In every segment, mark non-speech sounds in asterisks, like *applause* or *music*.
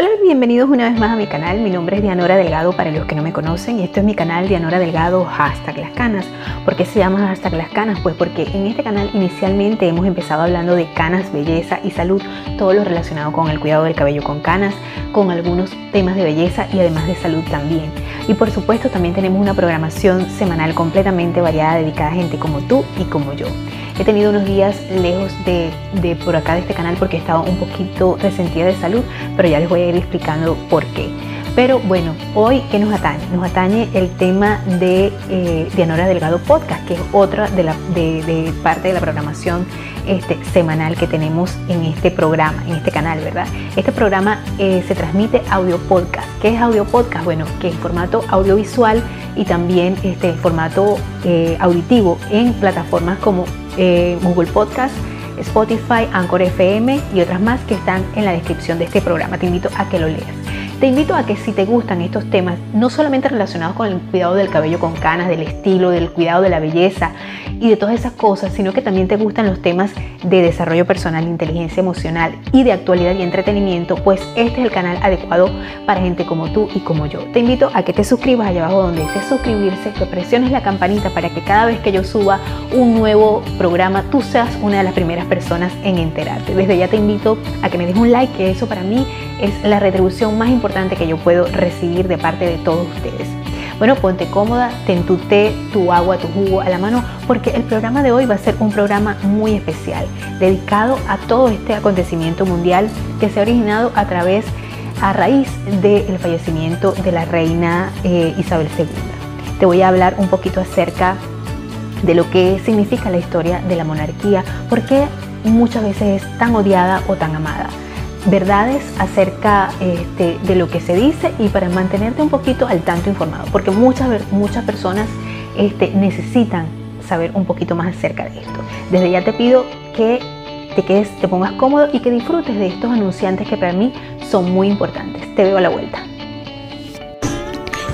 Hola, bienvenidos una vez más a mi canal. Mi nombre es Dianora Delgado para los que no me conocen y esto es mi canal Dianora Delgado hashtag las canas. ¿Por qué se llama hashtag las canas? Pues porque en este canal inicialmente hemos empezado hablando de canas, belleza y salud, todo lo relacionado con el cuidado del cabello con canas, con algunos temas de belleza y además de salud también. Y por supuesto también tenemos una programación semanal completamente variada dedicada a gente como tú y como yo. He tenido unos días lejos de, por acá de este canal porque estaba un poquito resentida de salud, pero ya les voy a explicando por qué. Pero bueno, hoy, ¿qué nos atañe? Nos atañe el tema de eh, Dianora Delgado Podcast, que es otra de, la, de, parte de la programación este, semanal que tenemos en este programa, en este canal, ¿verdad? Este programa eh, se transmite audio podcast. ¿Qué es audio podcast? Bueno, que es formato audiovisual y también este formato eh, auditivo en plataformas como eh, Google Podcast, Spotify, Anchor FM y otras más que están en la descripción de este programa. Te invito a que lo leas. Te invito a que si te gustan estos temas, no solamente relacionados con el cuidado del cabello con canas, del estilo, del cuidado de la belleza y de todas esas cosas, sino que también te gustan los temas de desarrollo personal, inteligencia emocional y de actualidad y entretenimiento, pues este es el canal adecuado para gente como tú y como yo. Te invito a que te suscribas allá abajo donde dice suscribirse, que presiones la campanita para que cada vez que yo suba un nuevo programa, tú seas una de las primeras personas en enterarte. Desde ya te invito a que me des un like, que eso para mí es la retribución más importante que yo puedo recibir de parte de todos ustedes. Bueno, ponte cómoda, ten tu té, tu agua, tu jugo a la mano, porque el programa de hoy va a ser un programa muy especial, dedicado a todo este acontecimiento mundial que se ha originado a través, a raíz del fallecimiento de la reina eh, Isabel II. Te voy a hablar un poquito acerca de lo que significa la historia de la monarquía, por qué muchas veces es tan odiada o tan amada verdades acerca este, de lo que se dice y para mantenerte un poquito al tanto informado, porque muchas, muchas personas este, necesitan saber un poquito más acerca de esto. Desde ya te pido que te quedes, te pongas cómodo y que disfrutes de estos anunciantes que para mí son muy importantes. Te veo a la vuelta.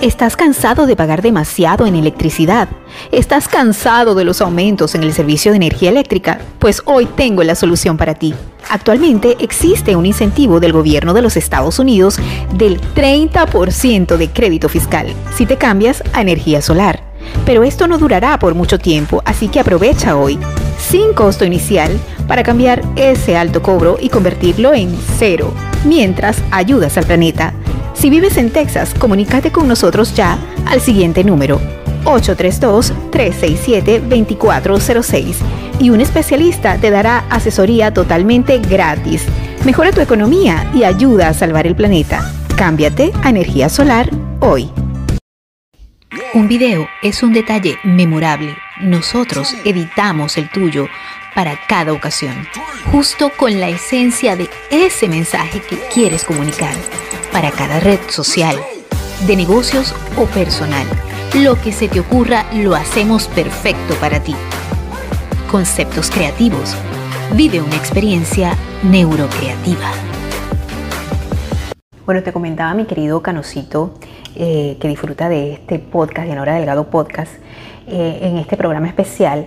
¿Estás cansado de pagar demasiado en electricidad? ¿Estás cansado de los aumentos en el servicio de energía eléctrica? Pues hoy tengo la solución para ti. Actualmente existe un incentivo del gobierno de los Estados Unidos del 30% de crédito fiscal si te cambias a energía solar. Pero esto no durará por mucho tiempo, así que aprovecha hoy, sin costo inicial, para cambiar ese alto cobro y convertirlo en cero, mientras ayudas al planeta. Si vives en Texas, comunícate con nosotros ya al siguiente número 832-367-2406 y un especialista te dará asesoría totalmente gratis. Mejora tu economía y ayuda a salvar el planeta. Cámbiate a energía solar hoy. Un video es un detalle memorable. Nosotros editamos el tuyo para cada ocasión, justo con la esencia de ese mensaje que quieres comunicar para cada red social, de negocios o personal. Lo que se te ocurra lo hacemos perfecto para ti. Conceptos creativos. Vive una experiencia neurocreativa. Bueno, te comentaba mi querido Canocito eh, que disfruta de este podcast, de Delgado Podcast, eh, en este programa especial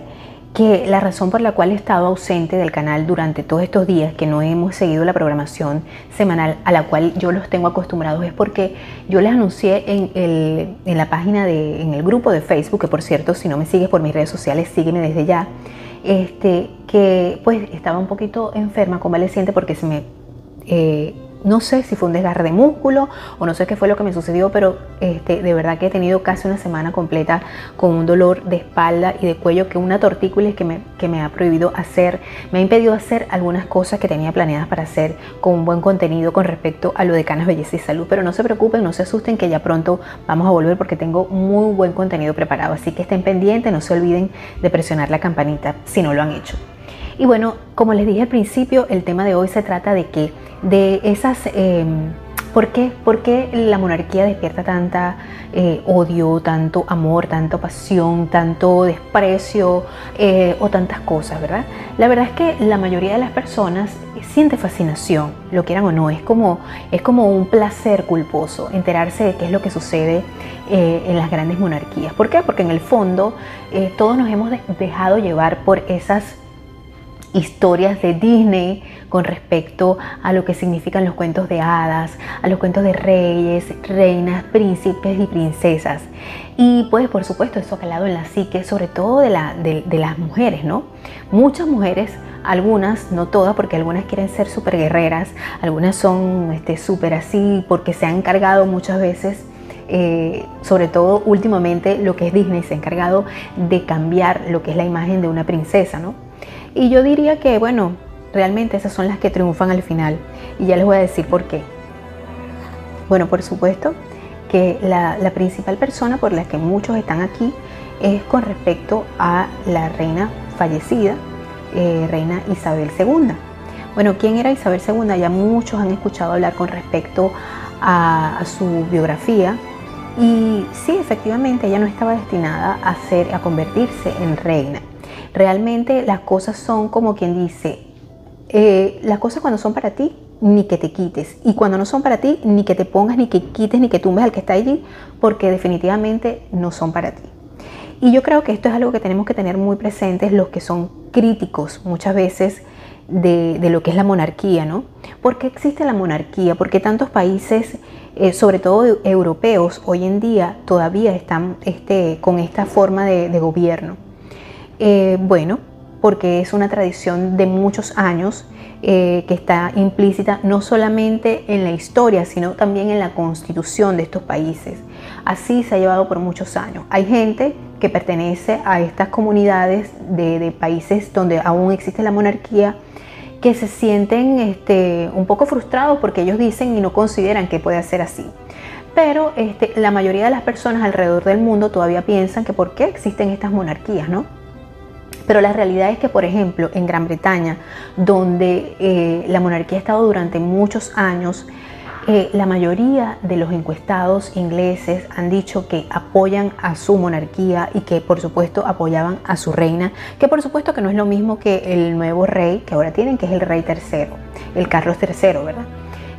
que la razón por la cual he estado ausente del canal durante todos estos días, que no hemos seguido la programación semanal a la cual yo los tengo acostumbrados, es porque yo les anuncié en, el, en la página, de, en el grupo de Facebook, que por cierto, si no me sigues por mis redes sociales, sígueme desde ya, este, que pues estaba un poquito enferma, convaleciente, porque se me... Eh, no sé si fue un desgarre de músculo o no sé qué fue lo que me sucedió, pero este, de verdad que he tenido casi una semana completa con un dolor de espalda y de cuello que una tortícolis que me, que me ha prohibido hacer, me ha impedido hacer algunas cosas que tenía planeadas para hacer con un buen contenido con respecto a lo de Canas Belleza y Salud. Pero no se preocupen, no se asusten que ya pronto vamos a volver porque tengo muy buen contenido preparado. Así que estén pendientes, no se olviden de presionar la campanita si no lo han hecho. Y bueno, como les dije al principio, el tema de hoy se trata de que de esas... Em, ¿Por qué? ¿Por qué la monarquía despierta tanta eh, odio, tanto amor, tanta pasión, tanto desprecio eh, o tantas cosas, verdad? La verdad es que la mayoría de las personas siente fascinación, lo quieran o no, es como, es como un placer culposo enterarse de qué es lo que sucede eh, en las grandes monarquías. ¿Por qué? Porque en el fondo todos nos hemos dejado llevar por esas historias de Disney con respecto a lo que significan los cuentos de hadas, a los cuentos de reyes, reinas, príncipes y princesas. Y pues por supuesto eso ha calado en la psique, sobre todo de, la, de, las mujeres, ¿no? Muchas mujeres, algunas, no todas, porque algunas quieren ser súper guerreras, algunas son este, súper así porque se han encargado muchas veces eh, sobre todo últimamente lo que es Disney se ha encargado de cambiar lo que es la imagen de una princesa, ¿no? Y yo diría que, bueno, realmente esas son las que triunfan al final. Y ya les voy a decir por qué. Bueno, por supuesto que la, principal persona por la que muchos están aquí es con respecto a la reina fallecida, eh, reina Isabel II. Bueno, ¿quién era Isabel II? Ya muchos han escuchado hablar con respecto a, su biografía. Y sí, efectivamente, ella no estaba destinada a, ser, a convertirse en reina. Realmente las cosas son como quien dice, eh, las cosas cuando son para ti, ni que te quites. Y cuando no son para ti, ni que te pongas, ni que quites, ni que tumbes al que está allí, porque definitivamente no son para ti. Y yo creo que esto es algo que tenemos que tener muy presentes los que son críticos muchas veces de, lo que es la monarquía, ¿no? ¿Por qué existe la monarquía? Porque tantos países, eh, sobre todo europeos, hoy en día todavía están este, con esta forma de, gobierno. Eh, bueno, porque es una tradición de muchos años eh, que está implícita no solamente en la historia, sino también en la constitución de estos países. Así se ha llevado por muchos años. Hay gente que pertenece a estas comunidades de, países donde aún existe la monarquía que se sienten este, un poco frustrados porque ellos dicen y no consideran que puede ser así. Pero este, la mayoría de las personas alrededor del mundo todavía piensan que por qué existen estas monarquías, ¿no? Pero la realidad es que, por ejemplo, en Gran Bretaña, donde eh, la monarquía ha estado durante muchos años, eh, la mayoría de los encuestados ingleses han dicho que apoyan a su monarquía y que por supuesto apoyaban a su reina, que por supuesto que no es lo mismo que el nuevo rey que ahora tienen, que es el rey tercero, el Carlos III, ¿verdad?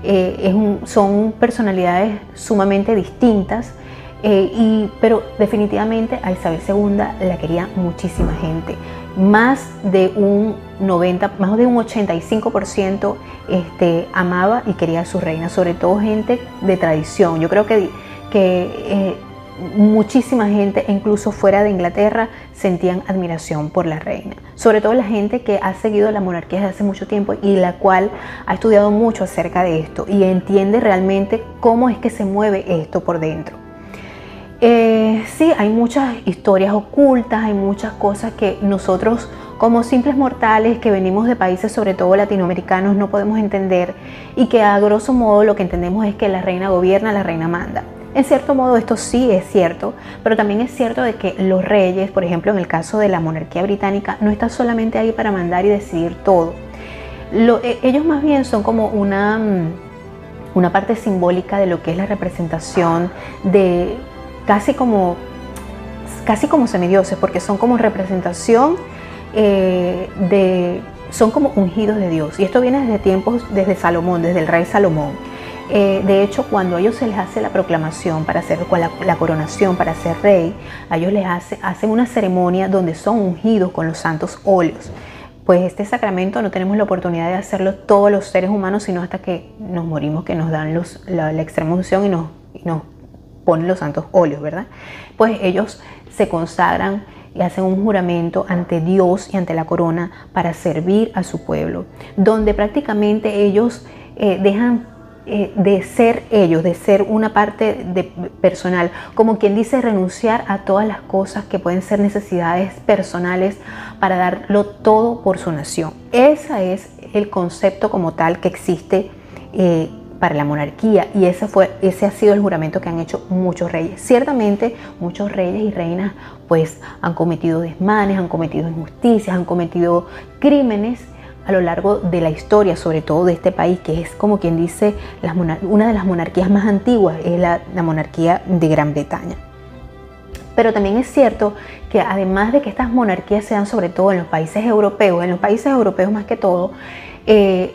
Eh, son personalidades sumamente distintas, y, pero definitivamente a Isabel II la quería muchísima gente más de un 90, más de un 85% este, amaba y quería a su reina, sobre todo gente de tradición. Yo creo que, que eh, muchísima gente, incluso fuera de Inglaterra, sentían admiración por la reina. Sobre todo la gente que ha seguido la monarquía desde hace mucho tiempo y la cual ha estudiado mucho acerca de esto y entiende realmente cómo es que se mueve esto por dentro. Eh, sí, hay muchas historias ocultas, hay muchas cosas que nosotros como simples mortales que venimos de países sobre todo latinoamericanos no podemos entender y que a grosso modo lo que entendemos es que la reina gobierna, la reina manda. En cierto modo esto sí es cierto, pero también es cierto de que los reyes, por ejemplo en el caso de la monarquía británica, no están solamente ahí para mandar y decidir todo. E, ellos más bien son como una, mm, una parte simbólica de lo que es la representación de casi como, casi como semidioses, porque son como representación eh, de, son como ungidos de Dios. Y esto viene desde tiempos, desde Salomón, desde el rey Salomón. Eh, de hecho, cuando a ellos se les hace la proclamación para hacer la, la coronación, para ser rey, a ellos les hace, hacen una ceremonia donde son ungidos con los santos óleos. Pues este sacramento no tenemos la oportunidad de hacerlo todos los seres humanos, sino hasta que nos morimos, que nos dan los, la, extrema unción y nos, y nos ponen los santos óleos, ¿verdad? Pues ellos se consagran y hacen un juramento ante Dios y ante la corona para servir a su pueblo, donde prácticamente ellos eh, dejan eh, de ser ellos, de ser una parte de, personal, como quien dice renunciar a todas las cosas que pueden ser necesidades personales para darlo todo por su nación. Ese es el concepto como tal que existe eh, para la monarquía y ese, fue, ese ha sido el juramento que han hecho muchos reyes. Ciertamente muchos reyes y reinas pues han cometido desmanes, han cometido injusticias, han cometido crímenes a lo largo de la historia, sobre todo de este país, que es como quien dice una de las monarquías más antiguas, es la, la monarquía de Gran Bretaña. Pero también es cierto que además de que estas monarquías se dan sobre todo en los países europeos, en los países europeos más que todo, eh,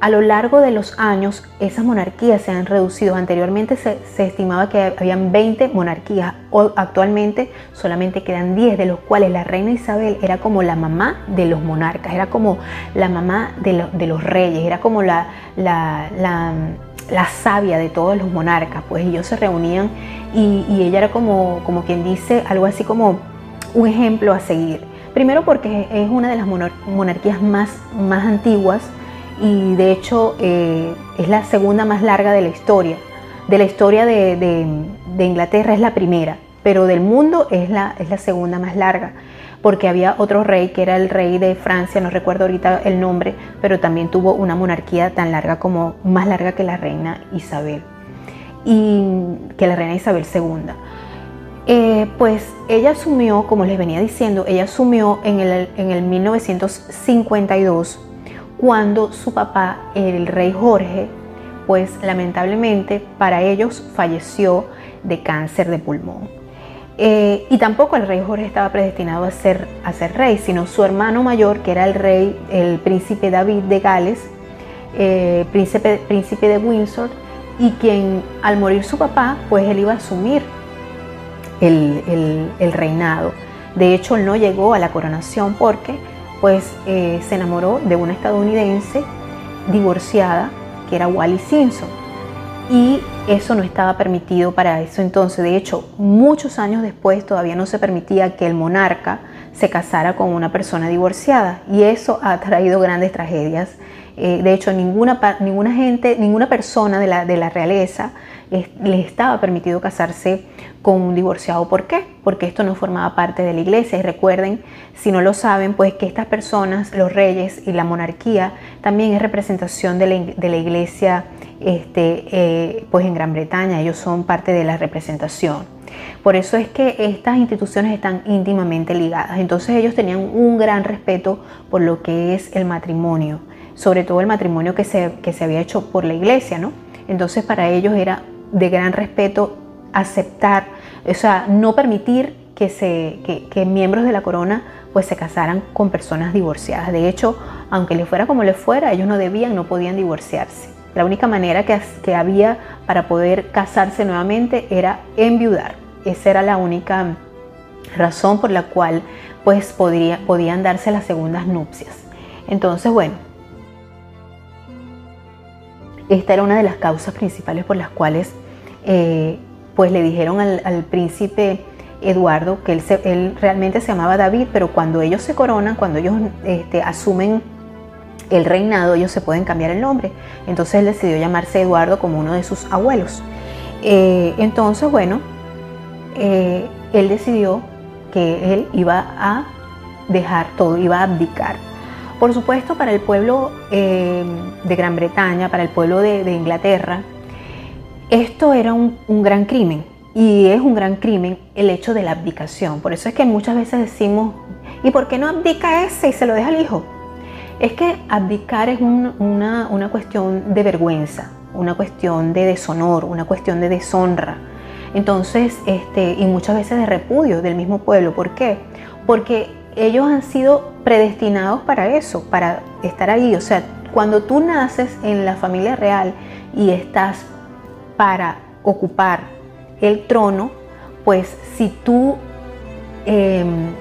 a lo largo de los años esas monarquías se han reducido. Anteriormente se, estimaba que habían 20 monarquías, o actualmente solamente quedan 10, de los cuales la reina Isabel era como la mamá de los monarcas, era como la mamá de, los reyes, era como la, la, sabia de todos los monarcas, pues ellos se reunían y, ella era como, quien dice algo así como un ejemplo a seguir. Primero porque es una de las monarquías más antiguas, y de hecho eh, es la segunda más larga de la historia. De la historia de, Inglaterra es la primera, pero del mundo es la, es la segunda más larga, porque había otro rey que era el rey de Francia, no recuerdo ahorita el nombre, pero también tuvo una monarquía tan larga como, más larga que la reina Isabel, y que la reina Isabel II. Eh, pues ella asumió, como les venía diciendo, ella asumió en el, en el 1952 cuando su papá, el rey Jorge, pues lamentablemente para ellos falleció de cáncer de pulmón. Eh, y tampoco el rey Jorge estaba predestinado a ser, a ser rey, sino su hermano mayor, que era el rey, el príncipe David de Gales, eh, príncipe, príncipe de Windsor, y quien al morir su papá, pues él iba a asumir el, el reinado. De hecho, no llegó a la coronación porque pues eh, se enamoró de una estadounidense divorciada que era Wally Simpson. Y eso no estaba permitido para eso entonces. De hecho, muchos años después todavía no se permitía que el monarca se casara con una persona divorciada. Y eso ha traído grandes tragedias. Eh, de hecho, ninguna, ninguna gente, ninguna persona de la, de la realeza le estaba permitido casarse con un divorciado. ¿Por qué? Porque esto no formaba parte de la iglesia. Y recuerden, si no lo saben, pues que estas personas, los reyes y la monarquía, también es representación de la, iglesia este, eh, pues en Gran Bretaña. Ellos son parte de la representación. Por eso es que estas instituciones están íntimamente ligadas. Entonces ellos tenían un gran respeto por lo que es el matrimonio, sobre todo el matrimonio que se, que se había hecho por la iglesia, ¿no? Entonces para ellos era de gran respeto aceptar, o sea, no permitir que, se, que, miembros de la corona pues se casaran con personas divorciadas. De hecho, aunque les fuera como les fuera, ellos no debían, no podían divorciarse. La única manera que, que había para poder casarse nuevamente era enviudar. Esa era la única razón por la cual pues podría, podían darse las segundas nupcias. Entonces, bueno, esta era una de las causas principales por las cuales eh, pues le dijeron al, príncipe Eduardo que él, realmente se llamaba David, pero cuando ellos se coronan, cuando ellos este, asumen el reinado, ellos se pueden cambiar el nombre. Entonces él decidió llamarse Eduardo como uno de sus abuelos. Eh, entonces, bueno, eh, él decidió que él iba a dejar todo, iba a abdicar. Por supuesto, para el pueblo de Gran Bretaña, para el pueblo de Inglaterra, esto era un, gran crimen y es un gran crimen el hecho de la abdicación. Por eso es que muchas veces decimos, ¿y por qué no abdica ese y se lo deja al hijo? Es que abdicar es una, cuestión de vergüenza, una cuestión de deshonor, una cuestión de deshonra. Entonces, este, y muchas veces de repudio del mismo pueblo. ¿Por qué? Porque ellos han sido predestinados para eso, para estar ahí. O sea, cuando tú naces en la familia real y estás para ocupar el trono, pues si tú em,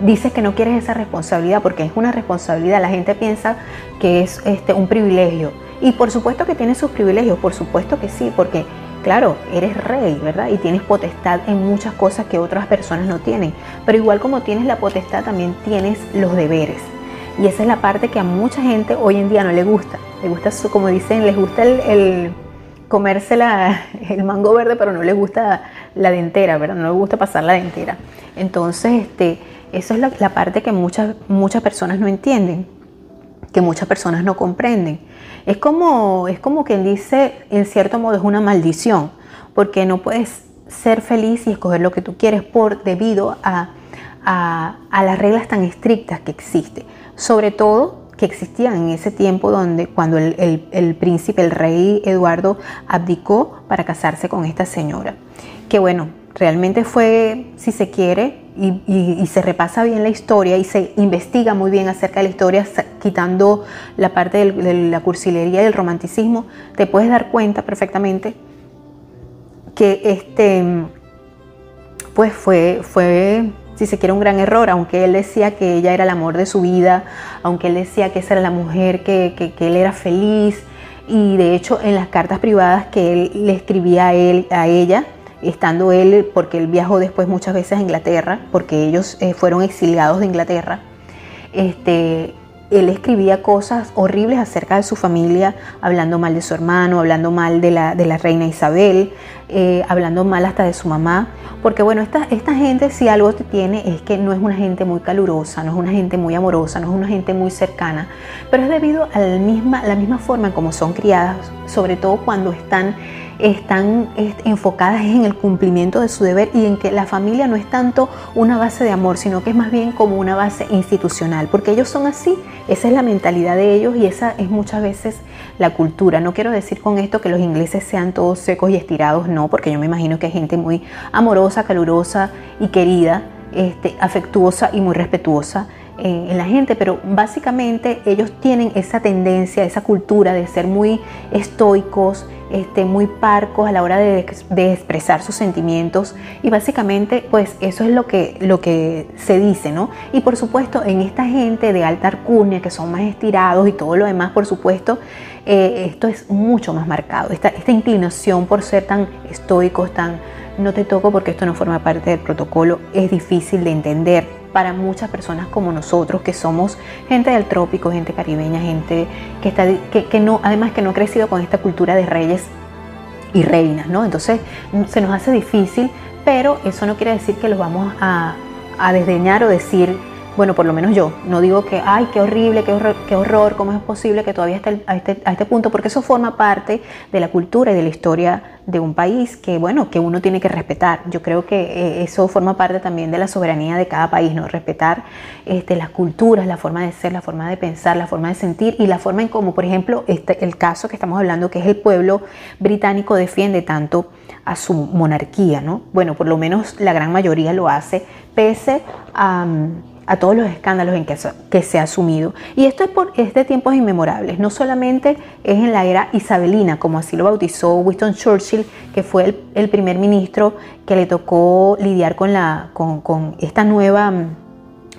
dices que no quieres esa responsabilidad, porque es una responsabilidad, la gente piensa que es este, un privilegio. Y por supuesto que tienes sus privilegios, por supuesto que sí, porque claro, eres rey, ¿verdad? Y tienes potestad en muchas cosas que otras personas no tienen. Pero igual como tienes la potestad, también tienes los deberes. Y esa es la parte que a mucha gente hoy en día no le gusta. Le gusta, como dicen, les gusta el comerse el mango verde, pero no les gusta la dentera, ¿verdad? No les gusta pasar la dentera. Entonces, este, eso es la, parte que muchas, muchas personas no entienden, que muchas personas no comprenden. Es como, es como quien dice, en cierto modo, es una maldición, porque no puedes ser feliz y escoger lo que tú quieres por debido a, a, a las reglas tan estrictas que existen. Sobre todo que existían en ese tiempo donde cuando el, príncipe, el rey Eduardo abdicó para casarse con esta señora. Que bueno, realmente fue, si se quiere, y, se repasa bien la historia y se investiga muy bien acerca de la historia, quitando la parte de la cursilería y el romanticismo, te puedes dar cuenta perfectamente que este, pues fue, fue, si se quiere, un gran error, aunque él decía que ella era el amor de su vida, aunque él decía que esa era la mujer que, que él era feliz, y de hecho en las cartas privadas que él le escribía a, él, a ella, estando él, porque él viajó después muchas veces a Inglaterra, porque ellos eh, fueron exiliados de Inglaterra, este, él escribía cosas horribles acerca de su familia, hablando mal de su hermano, hablando mal de la, de la reina Isabel, eh, hablando mal hasta de su mamá. Porque bueno, esta, esta gente si algo tiene es que no es una gente muy calurosa, no es una gente muy amorosa, no es una gente muy cercana, pero es debido a la misma, la misma forma en como son criadas, sobre todo cuando están están enfocadas en el cumplimiento de su deber y en que la familia no es tanto una base de amor, sino que es más bien como una base institucional, porque ellos son así, esa es la mentalidad de ellos y esa es muchas veces la cultura. No quiero decir con esto que los ingleses sean todos secos y estirados, no, porque yo me imagino que hay gente muy amorosa, calurosa y querida, este, afectuosa y muy respetuosa en, la gente, pero básicamente ellos tienen esa tendencia, esa cultura de ser muy estoicos, este, muy parcos a la hora de, expresar sus sentimientos. Y básicamente pues eso es lo que, lo que se dice, ¿no? Y por supuesto en esta gente de alta arcunia que son más estirados y todo lo demás, por supuesto, eh, esto es mucho más marcado, esta, esta inclinación por ser tan estoicos, tan no te toco porque esto no forma parte del protocolo, es difícil de entender para muchas personas como nosotros, que somos gente del trópico, gente caribeña, gente que, está, que, no, además que no ha crecido con esta cultura de reyes y reinas, ¿no? Entonces se nos hace difícil, pero eso no quiere decir que los vamos a, a desdeñar o decir bueno, por lo menos yo, no digo que, ay, qué horrible, qué horror, qué horror cómo es posible que todavía esté a este, a este punto, porque eso forma parte de la cultura y de la historia de un país que, bueno, que uno tiene que respetar. Yo creo que eh, eso forma parte también de la soberanía de cada país, ¿no? Respetar este, las culturas, la forma de ser, la forma de pensar, la forma de sentir y la forma en cómo, por ejemplo, este, el caso que estamos hablando, que es el pueblo británico defiende tanto a su monarquía, ¿no? Bueno, por lo menos la gran mayoría lo hace, pese a a todos los escándalos en que, se ha asumido. Y esto es, por, de tiempos inmemorables, no solamente es en la era isabelina, como así lo bautizó Winston Churchill, que fue el, primer ministro que le tocó lidiar con, la, esta nueva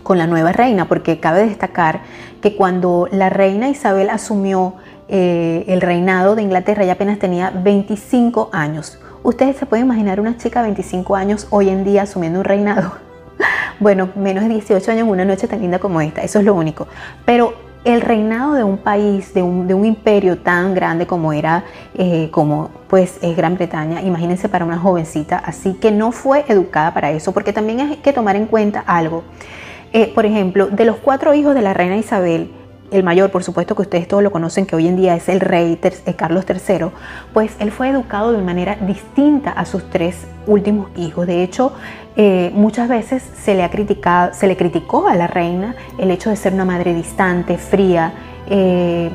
con la nueva reina, porque cabe destacar que cuando la reina Isabel asumió eh, el reinado de Inglaterra, ella apenas tenía 25 años. Ustedes se pueden imaginar una chica de 25 años hoy en día asumiendo un reinado. Bueno, menos de 18 años en una noche tan linda como esta, eso es lo único. Pero el reinado de un país, de un, imperio tan grande como era, eh, como pues es Gran Bretaña, imagínense para una jovencita, así que no fue educada para eso, porque también hay que tomar en cuenta algo. Eh, por ejemplo, de los cuatro hijos de la reina Isabel, el mayor, por supuesto que ustedes todos lo conocen, que hoy en día es el rey eh, Carlos III, pues él fue educado de manera distinta a sus tres últimos hijos. De hecho, eh, muchas veces se le, ha criticado, se le criticó a la reina el hecho de ser una madre distante, fría. Eh,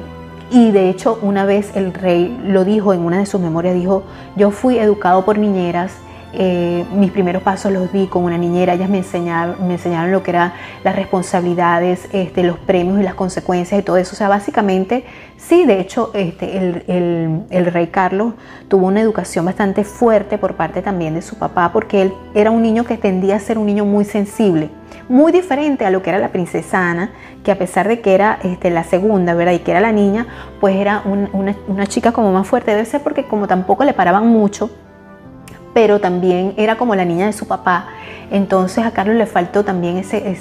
y de hecho, una vez el rey lo dijo en una de sus memorias, dijo, yo fui educado por niñeras eh, mis primeros pasos los vi con una niñera, ellas me enseñaron, me enseñaron lo que eran las responsabilidades, este, los premios y las consecuencias y todo eso. O sea, básicamente, sí, de hecho, este, el, rey Carlos tuvo una educación bastante fuerte por parte también de su papá, porque él era un niño que tendía a ser un niño muy sensible, muy diferente a lo que era la princesa Ana, que a pesar de que era este, la segunda, ¿verdad? Y que era la niña, pues era una, una chica como más fuerte, debe ser porque como tampoco le paraban mucho, pero también era como la niña de su papá. Entonces a Carlos le faltó también ese,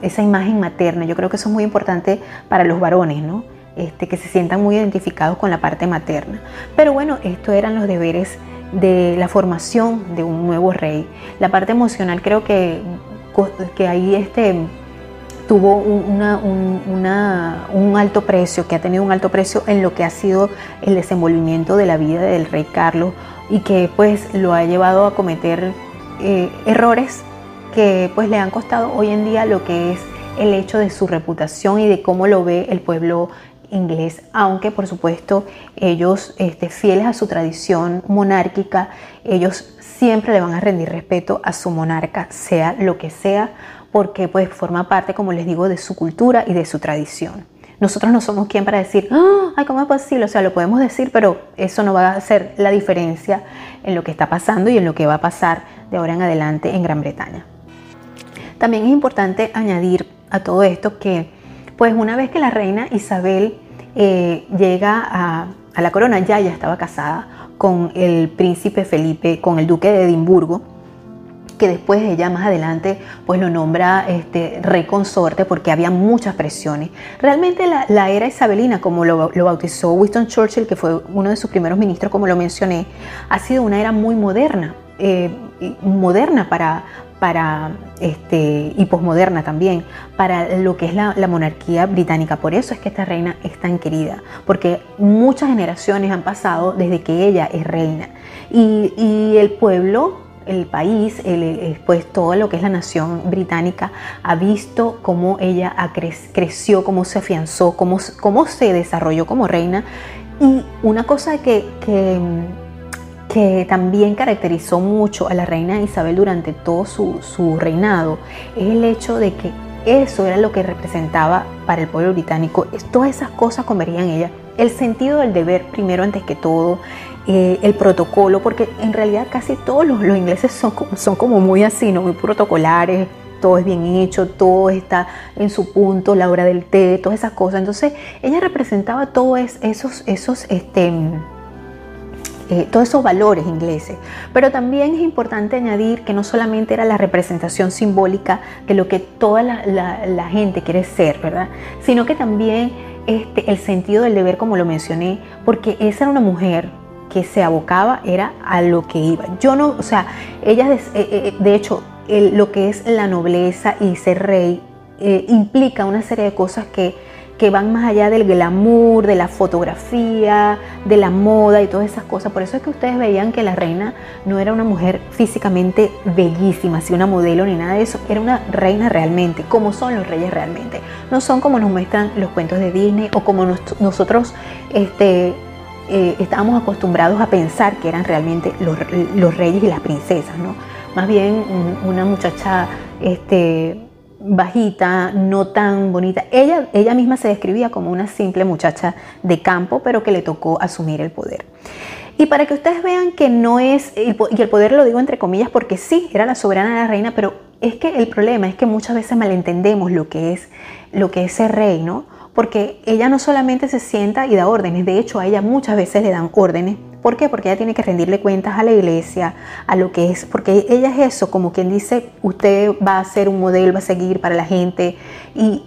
esa imagen materna. Yo creo que eso es muy importante para los varones, ¿no? Este, que se sientan muy identificados con la parte materna. Pero bueno, estos eran los deberes de la formación de un nuevo rey. La parte emocional creo que, que ahí este, tuvo una, un alto precio, que ha tenido un alto precio en lo que ha sido el desenvolvimiento de la vida del rey Carlos y que pues lo ha llevado a cometer eh, errores que pues le han costado hoy en día lo que es el hecho de su reputación y de cómo lo ve el pueblo inglés, aunque por supuesto ellos, este, fieles a su tradición monárquica, ellos siempre le van a rendir respeto a su monarca, sea lo que sea, porque pues forma parte, como les digo, de su cultura y de su tradición. Nosotros no somos quien para decir, ah, ay, ¿cómo es posible? O sea, lo podemos decir, pero eso no va a hacer la diferencia en lo que está pasando y en lo que va a pasar de ahora en adelante en Gran Bretaña. También es importante añadir a todo esto que, pues una vez que la reina Isabel eh, llega a, a la corona, ya ya estaba casada con el príncipe Felipe, con el duque de Edimburgo, que después ella más adelante pues lo nombra este, rey consorte porque había muchas presiones. Realmente la, era isabelina, como lo, bautizó Winston Churchill, que fue uno de sus primeros ministros, como lo mencioné, ha sido una era muy moderna, eh, moderna para, para este, y posmoderna también, para lo que es la, monarquía británica. Por eso es que esta reina es tan querida, porque muchas generaciones han pasado desde que ella es reina. Y, y el pueblo el país, el, pues todo lo que es la nación británica, ha visto cómo ella creció, cómo se afianzó, cómo, cómo se desarrolló como reina. Y una cosa que, que, también caracterizó mucho a la reina Isabel durante todo su, su reinado es el hecho de que eso era lo que representaba para el pueblo británico. Todas esas cosas convertían en ella. El sentido del deber, primero antes que todo, eh, el protocolo, porque en realidad casi todos los, ingleses son, son como muy así, ¿no? muy protocolares, todo es bien hecho, todo está en su punto, la hora del té, todas esas cosas. Entonces ella representaba todos esos, esos, este, eh, todos esos valores ingleses. Pero también es importante añadir que no solamente era la representación simbólica de lo que toda la, gente quiere ser, ¿verdad? Sino que también este, el sentido del deber, como lo mencioné, porque esa era una mujer que se abocaba era a lo que iba. Yo no, o sea, ella, de, eh, eh, de hecho, lo que es la nobleza y ser rey eh, implica una serie de cosas que, que van más allá del glamour, de la fotografía, de la moda y todas esas cosas. Por eso es que ustedes veían que la reina no era una mujer físicamente bellísima, así una modelo ni nada de eso, era una reina realmente, como son los reyes realmente. No son como nos muestran los cuentos de Disney o como nosotros este, eh, estábamos acostumbrados a pensar que eran realmente los, reyes y las princesas, ¿no? Más bien una muchacha este, bajita, no tan bonita. Ella, ella misma se describía como una simple muchacha de campo, pero que le tocó asumir el poder. Y para que ustedes vean que no es, y el poder lo digo entre comillas porque sí, era la soberana de la reina, pero es que el problema es que muchas veces malentendemos lo que es, lo que es ser rey, ¿no? Porque ella no solamente se sienta y da órdenes, de hecho a ella muchas veces le dan órdenes. ¿Por qué? Porque ella tiene que rendirle cuentas a la iglesia, a lo que es, porque ella es eso, como quien dice, usted va a ser un modelo, va a seguir para la gente y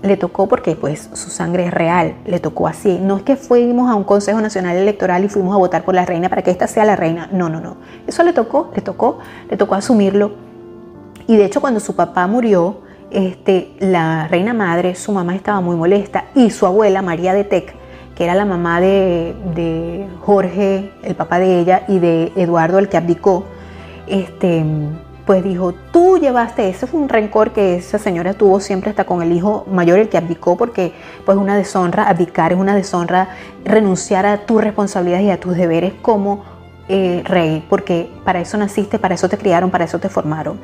le tocó porque pues su sangre es real, le tocó así. No es que fuimos a un Consejo Nacional Electoral y fuimos a votar por la reina para que esta sea la reina, no, no, no. Eso le tocó, le tocó, le tocó asumirlo. Y de hecho cuando su papá murió, este, la reina madre, su mamá estaba muy molesta y su abuela, María de Tec, que era la mamá de, Jorge, el papá de ella, y de Eduardo, el que abdicó, este, pues dijo, tú llevaste, ese fue un rencor que esa señora tuvo siempre hasta con el hijo mayor, el que abdicó, porque pues una deshonra, abdicar es una deshonra, renunciar a tus responsabilidades y a tus deberes como eh, rey, porque para eso naciste, para eso te criaron, para eso te formaron.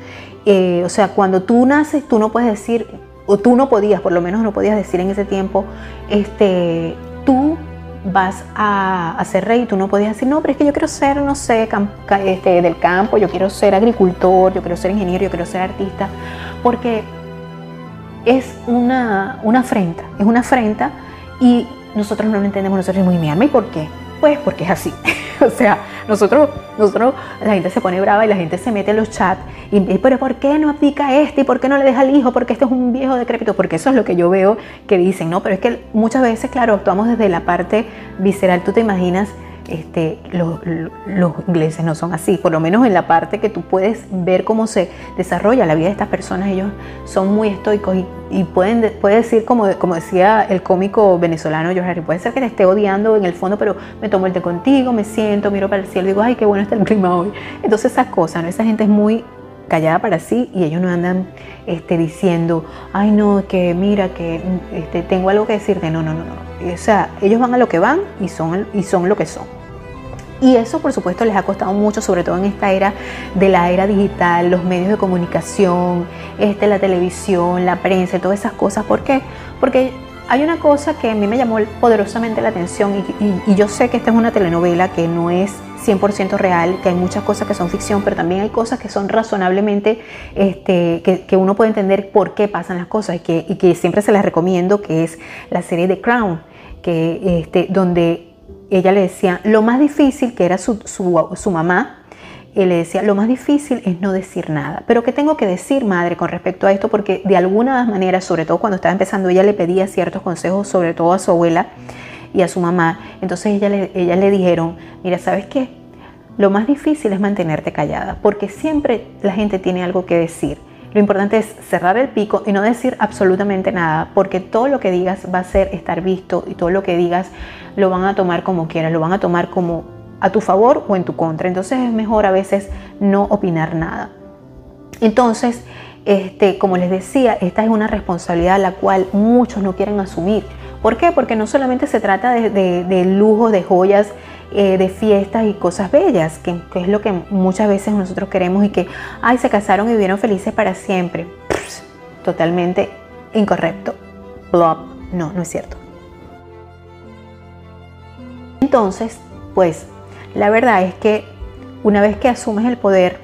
Eh, o sea, cuando tú naces, tú no puedes decir, o tú no podías, por lo menos no podías decir en ese tiempo, este, tú vas a, ser rey, tú no podías decir, no, pero es que yo quiero ser, no sé, este, del campo, yo quiero ser agricultor, yo quiero ser ingeniero, yo quiero ser artista, porque es una, una afrenta, es una afrenta y nosotros no lo entendemos, nosotros muy mi alma, ¿y por qué? Pues porque es así. *laughs* *laughs* o sea, nosotros, nosotros, la gente se pone brava y la gente se mete en los chats y pero ¿por qué no aplica este? ¿Y por qué no le deja al hijo? Porque este es un viejo decrépito. Porque eso es lo que yo veo que dicen, ¿no? Pero es que muchas veces, claro, actuamos desde la parte visceral. Tú te imaginas este, los, ingleses no son así, por lo menos en la parte que tú puedes ver cómo se desarrolla la vida de estas personas, ellos son muy estoicos y, pueden puede decir, como, como decía el cómico venezolano George Harry, puede ser que te esté odiando en el fondo, pero me tomo el té contigo, me siento, miro para el cielo y digo, ay, qué bueno está el clima hoy. Entonces esas cosas, ¿no? esa gente es muy callada para sí y ellos no andan este, diciendo, ay no, que mira, que este, tengo algo que decirte, no, no, no, no o sea, ellos van a lo que van y son, y son lo que son. Y eso por supuesto les ha costado mucho, sobre todo en esta era de la era digital, los medios de comunicación, este, la televisión, la prensa, todas esas cosas. ¿Por qué? Porque hay una cosa que a mí me llamó poderosamente la atención y, yo sé que esta es una telenovela que no es 100% real, que hay muchas cosas que son ficción, pero también hay cosas que son razonablemente, este, que, uno puede entender por qué pasan las cosas y que, y que siempre se las recomiendo, que es la serie The Crown, que, este, donde ella le decía, lo más difícil, que era su, su, mamá, y le decía, lo más difícil es no decir nada. Pero ¿qué tengo que decir, madre, con respecto a esto? Porque de alguna manera, sobre todo cuando estaba empezando, ella le pedía ciertos consejos, sobre todo a su abuela y a su mamá. Entonces ella le, ella le dijeron, mira, ¿sabes qué? Lo más difícil es mantenerte callada, porque siempre la gente tiene algo que decir. Lo importante es cerrar el pico y no decir absolutamente nada, porque todo lo que digas va a ser estar visto y todo lo que digas lo van a tomar como quieras, lo van a tomar como a tu favor o en tu contra. Entonces es mejor a veces no opinar nada. Entonces, este, como les decía, esta es una responsabilidad la cual muchos no quieren asumir. ¿Por qué? Porque no solamente se trata de, de, lujos, de joyas, eh, de fiestas y cosas bellas, que, es lo que muchas veces nosotros queremos y que, ay, se casaron y vivieron felices para siempre. totalmente incorrecto. Blop. No, no es cierto. Entonces, pues, la verdad es que una vez que asumes el poder,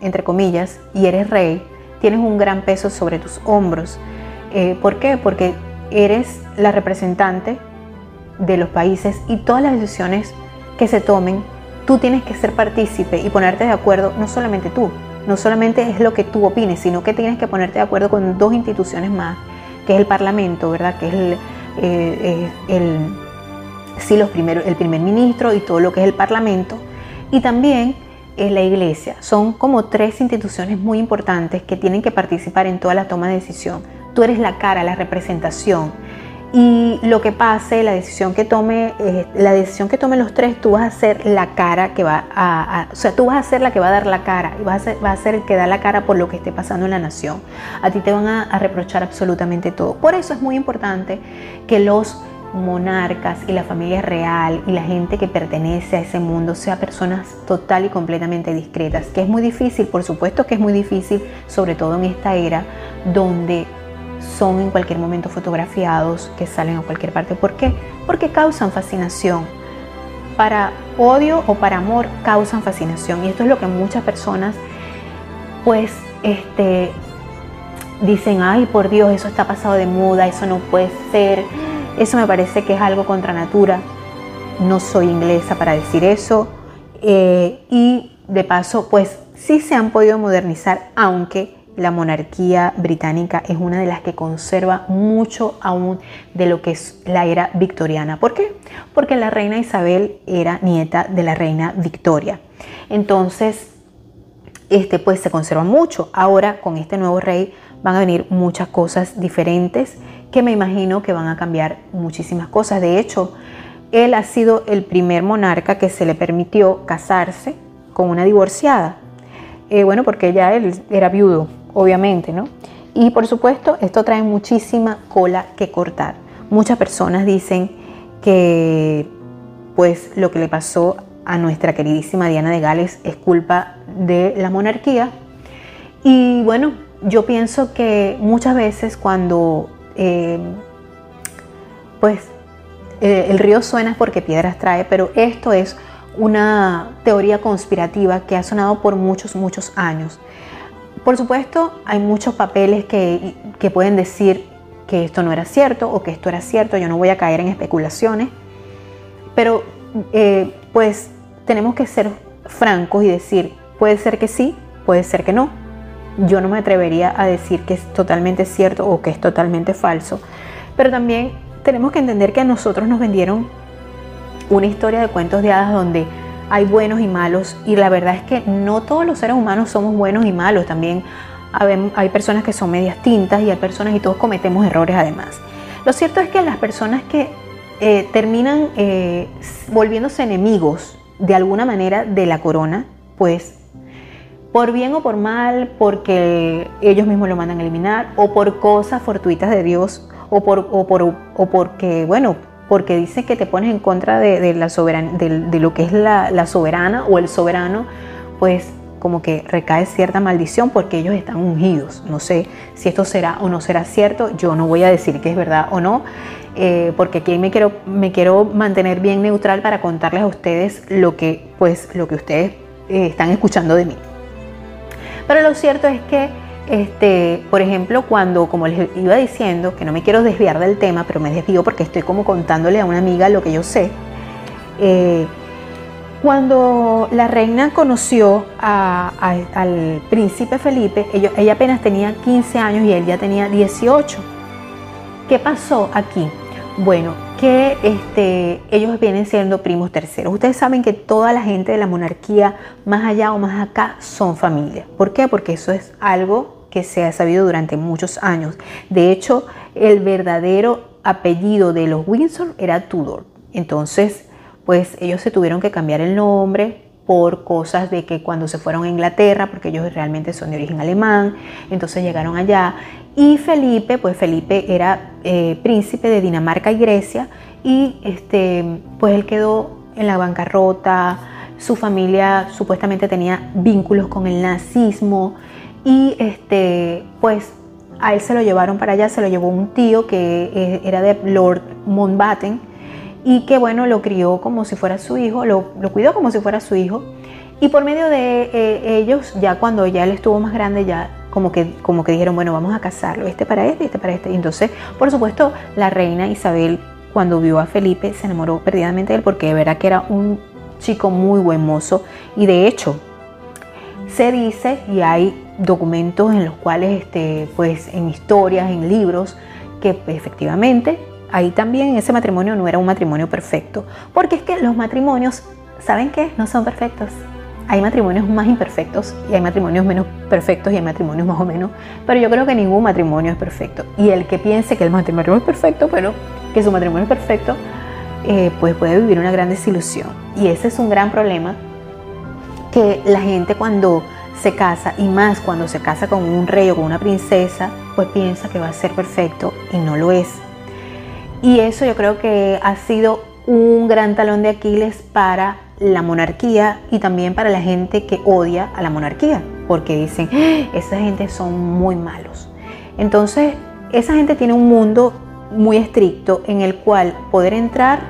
entre comillas, y eres rey, tienes un gran peso sobre tus hombros. Eh, ¿Por qué? Porque eres la representante de los países y todas las decisiones que se tomen, tú tienes que ser partícipe y ponerte de acuerdo, no solamente tú, no solamente es lo que tú opines, sino que tienes que ponerte de acuerdo con dos instituciones más, que es el Parlamento, ¿verdad? Que es el, eh, eh, sí, los primeros, el primer ministro y todo lo que es el Parlamento, y también es la Iglesia. Son como tres instituciones muy importantes que tienen que participar en toda la toma de decisión. Tú eres la cara, la representación y lo que pase, la decisión que tome, eh, la decisión que tomen los tres, tú vas a ser la cara que va a, o sea, tú vas a ser la que va a dar la cara y vas a, ser, va a ser el que da la cara por lo que esté pasando en la nación. A ti te van a, a reprochar absolutamente todo. Por eso es muy importante que los monarcas y la familia real y la gente que pertenece a ese mundo sea personas total y completamente discretas, que es muy difícil, por supuesto que es muy difícil, sobre todo en esta era donde son en cualquier momento fotografiados, que salen a cualquier parte. ¿Por qué? Porque causan fascinación. Para odio o para amor causan fascinación. Y esto es lo que muchas personas pues este, dicen, ay por Dios, eso está pasado de moda, eso no puede ser. Eso me parece que es algo contra natura. No soy inglesa para decir eso. Eh, y de paso, pues sí se han podido modernizar, aunque la monarquía británica es una de las que conserva mucho aún de lo que es la era victoriana. ¿Por qué? Porque la reina Isabel era nieta de la reina Victoria. Entonces, este pues se conserva mucho. Ahora con este nuevo rey van a venir muchas cosas diferentes que me imagino que van a cambiar muchísimas cosas. De hecho, él ha sido el primer monarca que se le permitió casarse con una divorciada. Eh, bueno, porque ya él era viudo obviamente, ¿no? Y por supuesto, esto trae muchísima cola que cortar. Muchas personas dicen que pues lo que le pasó a nuestra queridísima Diana de Gales es culpa de la monarquía. Y bueno, yo pienso que muchas veces cuando eh, pues eh, el río suena porque piedras trae, pero esto es una teoría conspirativa que ha sonado por muchos, muchos años. Por supuesto, hay muchos papeles que, pueden decir que esto no era cierto o que esto era cierto, yo no voy a caer en especulaciones, pero eh, pues tenemos que ser francos y decir, puede ser que sí, puede ser que no. Yo no me atrevería a decir que es totalmente cierto o que es totalmente falso, pero también tenemos que entender que a nosotros nos vendieron una historia de cuentos de hadas donde hay buenos y malos y la verdad es que no todos los seres humanos somos buenos y malos, también hay personas que son medias tintas y hay personas y todos cometemos errores además. Lo cierto es que las personas que eh, terminan eh, volviéndose enemigos de alguna manera de la corona, pues por bien o por mal, porque ellos mismos lo mandan a eliminar, o por cosas fortuitas de Dios, o, por, o, por, o porque, bueno, porque dice que te pones en contra de, lo que es la, soberana o el soberano, pues como que recae cierta maldición porque ellos están ungidos. No sé si esto será o no será cierto, yo no voy a decir que es verdad o no, eh, porque aquí me quiero, me quiero mantener bien neutral para contarles a ustedes lo que, pues, lo que ustedes eh, están escuchando de mí. Pero lo cierto es que, este, por ejemplo, cuando, como les iba diciendo, que no me quiero desviar del tema, pero me desvío porque estoy como contándole a una amiga lo que yo sé. Eh, cuando la reina conoció al príncipe Felipe, ella apenas tenía 15 años y él ya tenía 18. ¿Qué pasó aquí? Bueno, que este, ellos vienen siendo primos terceros. Ustedes saben que toda la gente de la monarquía, más allá o más acá, son familia. ¿Por qué? Porque eso es algo que se ha sabido durante muchos años. De hecho, el verdadero apellido de los Windsor era Tudor. Entonces, pues ellos se tuvieron que cambiar el nombre por cosas de que cuando se fueron a Inglaterra, porque ellos realmente son de origen alemán, entonces llegaron allá. Y Felipe, pues Felipe era eh, príncipe de Dinamarca y Grecia, y este, pues él quedó en la bancarrota, su familia supuestamente tenía vínculos con el nazismo, y este, pues a él se lo llevaron para allá, se lo llevó un tío que eh, era de Lord Mountbatten, y que bueno, lo crió como si fuera su hijo, lo, cuidó como si fuera su hijo. Y por medio de eh, ellos, ya cuando ya él estuvo más grande, ya como que, como que dijeron, bueno, vamos a casarlo, este para este, este para este. Entonces, por supuesto, la reina Isabel, cuando vio a Felipe, se enamoró perdidamente de él porque de verdad que era un chico muy buen mozo. Y de hecho, se dice, y hay documentos en los cuales, este, pues en historias, en libros, que efectivamente ahí también ese matrimonio no era un matrimonio perfecto, porque es que los matrimonios, ¿saben qué? No son perfectos. Hay matrimonios más imperfectos y hay matrimonios menos perfectos y hay matrimonios más o menos, pero yo creo que ningún matrimonio es perfecto. Y el que piense que el matrimonio es perfecto, pero que su matrimonio es perfecto, eh, pues puede vivir una gran desilusión. Y ese es un gran problema que la gente cuando se casa, y más cuando se casa con un rey o con una princesa, pues piensa que va a ser perfecto y no lo es. Y eso yo creo que ha sido un gran talón de Aquiles para la monarquía y también para la gente que odia a la monarquía, porque dicen, ah, esa gente son muy malos. Entonces, esa gente tiene un mundo muy estricto en el cual poder entrar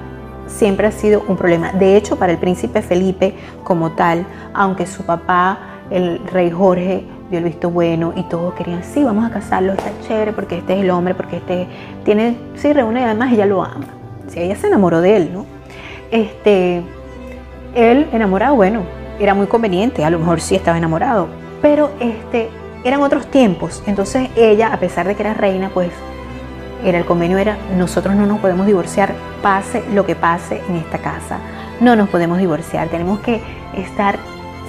siempre ha sido un problema. De hecho, para el príncipe Felipe como tal, aunque su papá, el rey Jorge, dio el visto bueno y todos querían, sí, vamos a casarlo, está chévere porque este es el hombre, porque este tiene, sí, reúne y además ella lo ama. Si ella se enamoró de él, ¿no? Este, él enamorado, bueno, era muy conveniente, a lo mejor sí estaba enamorado, pero este, eran otros tiempos. Entonces ella, a pesar de que era reina, pues era el convenio era nosotros no nos podemos divorciar, pase lo que pase en esta casa. No nos podemos divorciar, tenemos que estar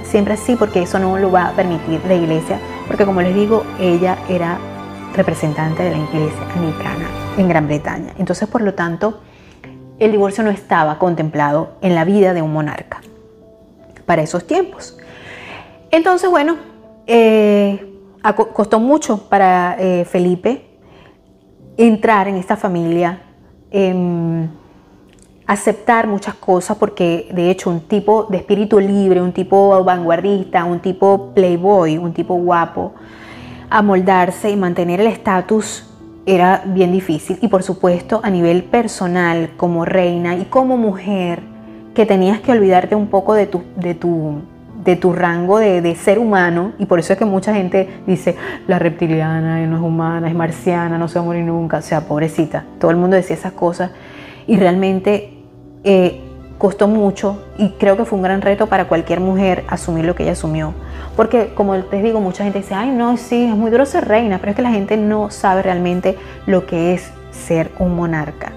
siempre así porque eso no lo va a permitir la iglesia, porque como les digo, ella era representante de la iglesia anglicana en Gran Bretaña. Entonces, por lo tanto, el divorcio no estaba contemplado en la vida de un monarca para esos tiempos. Entonces, bueno, eh, costó mucho para eh, Felipe entrar en esta familia. Em, aceptar muchas cosas porque de hecho un tipo de espíritu libre, un tipo vanguardista, un tipo playboy, un tipo guapo, amoldarse y mantener el estatus era bien difícil. Y por supuesto a nivel personal, como reina y como mujer, que tenías que olvidarte un poco de tu, de tu, de tu rango de, de, ser humano. Y por eso es que mucha gente dice, la reptiliana no es humana, es marciana, no se va a morir nunca. O sea, pobrecita. Todo el mundo decía esas cosas. Y realmente eh, costó mucho y creo que fue un gran reto para cualquier mujer asumir lo que ella asumió. Porque como les digo, mucha gente dice, ay no, sí, es muy duro ser reina, pero es que la gente no sabe realmente lo que es ser un monarca.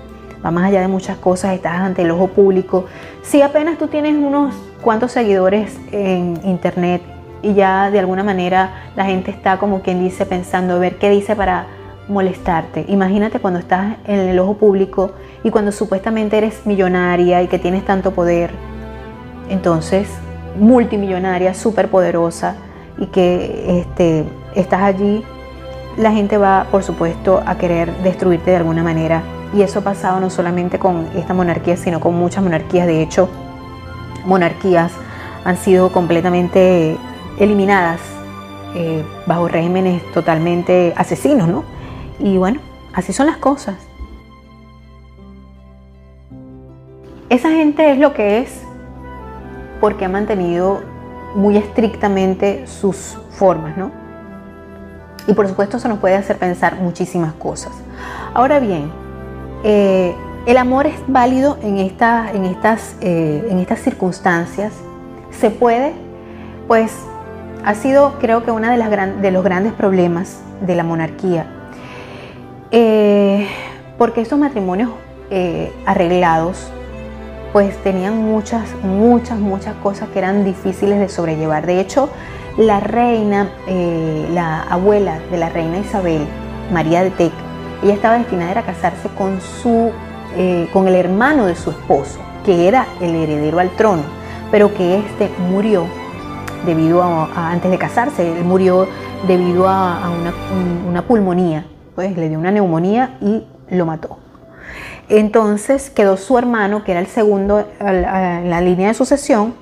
Va más allá de muchas cosas, estás ante el ojo público. Si apenas tú tienes unos cuantos seguidores en internet y ya de alguna manera la gente está como quien dice pensando a ver qué dice para molestarte. Imagínate cuando estás en el ojo público y cuando supuestamente eres millonaria y que tienes tanto poder. Entonces, multimillonaria, súper poderosa y que este, estás allí, la gente va, por supuesto, a querer destruirte de alguna manera Y eso ha pasado no solamente con esta monarquía, sino con muchas monarquías. De hecho, monarquías han sido completamente eliminadas eh, bajo regímenes totalmente asesinos, ¿no? Y bueno, así son las cosas. Esa gente es lo que es porque ha mantenido muy estrictamente sus formas, ¿no? Y por supuesto eso nos puede hacer pensar muchísimas cosas. Ahora bien, eh, el amor es válido en, en, estas, eh, en estas circunstancias. Se puede, pues ha sido creo que uno de, los grandes problemas de la monarquía. Eh, porque estos matrimonios arreglados pues tenían muchas, muchas, muchas cosas que eran difíciles de sobrellevar. De hecho, la reina, eh, la abuela de la reina Isabel, María de Tec, ella estaba destinada a casarse con, su, eh, con el hermano de su esposo, que era el heredero al trono, pero que este murió debido a, antes de casarse, él murió debido a, una, una pulmonía, pues le dio una neumonía y lo mató. Entonces quedó su hermano, que era el segundo en la línea de sucesión,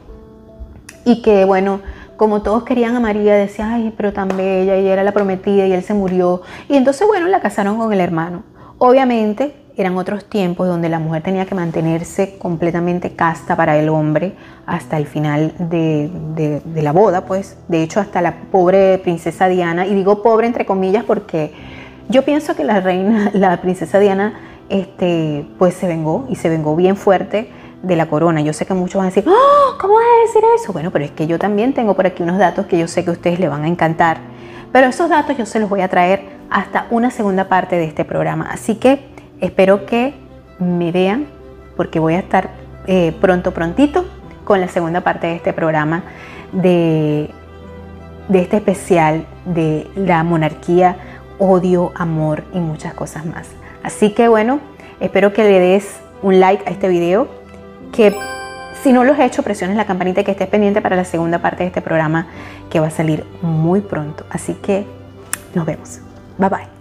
y que bueno, como todos querían a María, decía, ay, pero tan bella, y era la prometida, y él se murió. Y entonces, bueno, la casaron con el hermano. Obviamente eran otros tiempos donde la mujer tenía que mantenerse completamente casta para el hombre hasta el final de, de la boda, pues. De hecho, hasta la pobre princesa Diana, y digo pobre entre comillas porque yo pienso que la reina, la princesa Diana, este, pues se vengó y se vengó bien fuerte de la corona. Yo sé que muchos van a decir, oh, ¿cómo vas a decir eso? Bueno, pero es que yo también tengo por aquí unos datos que yo sé que a ustedes les van a encantar. Pero esos datos yo se los voy a traer hasta una segunda parte de este programa. Así que espero que me vean porque voy a estar eh, pronto, prontito con la segunda parte de este programa de, de este especial de la monarquía, odio, amor y muchas cosas más. Así que bueno, espero que le des un like a este video, que si no lo has hecho, presiones la campanita y que estés pendiente para la segunda parte de este programa que va a salir muy pronto. Así que nos vemos. Bye bye.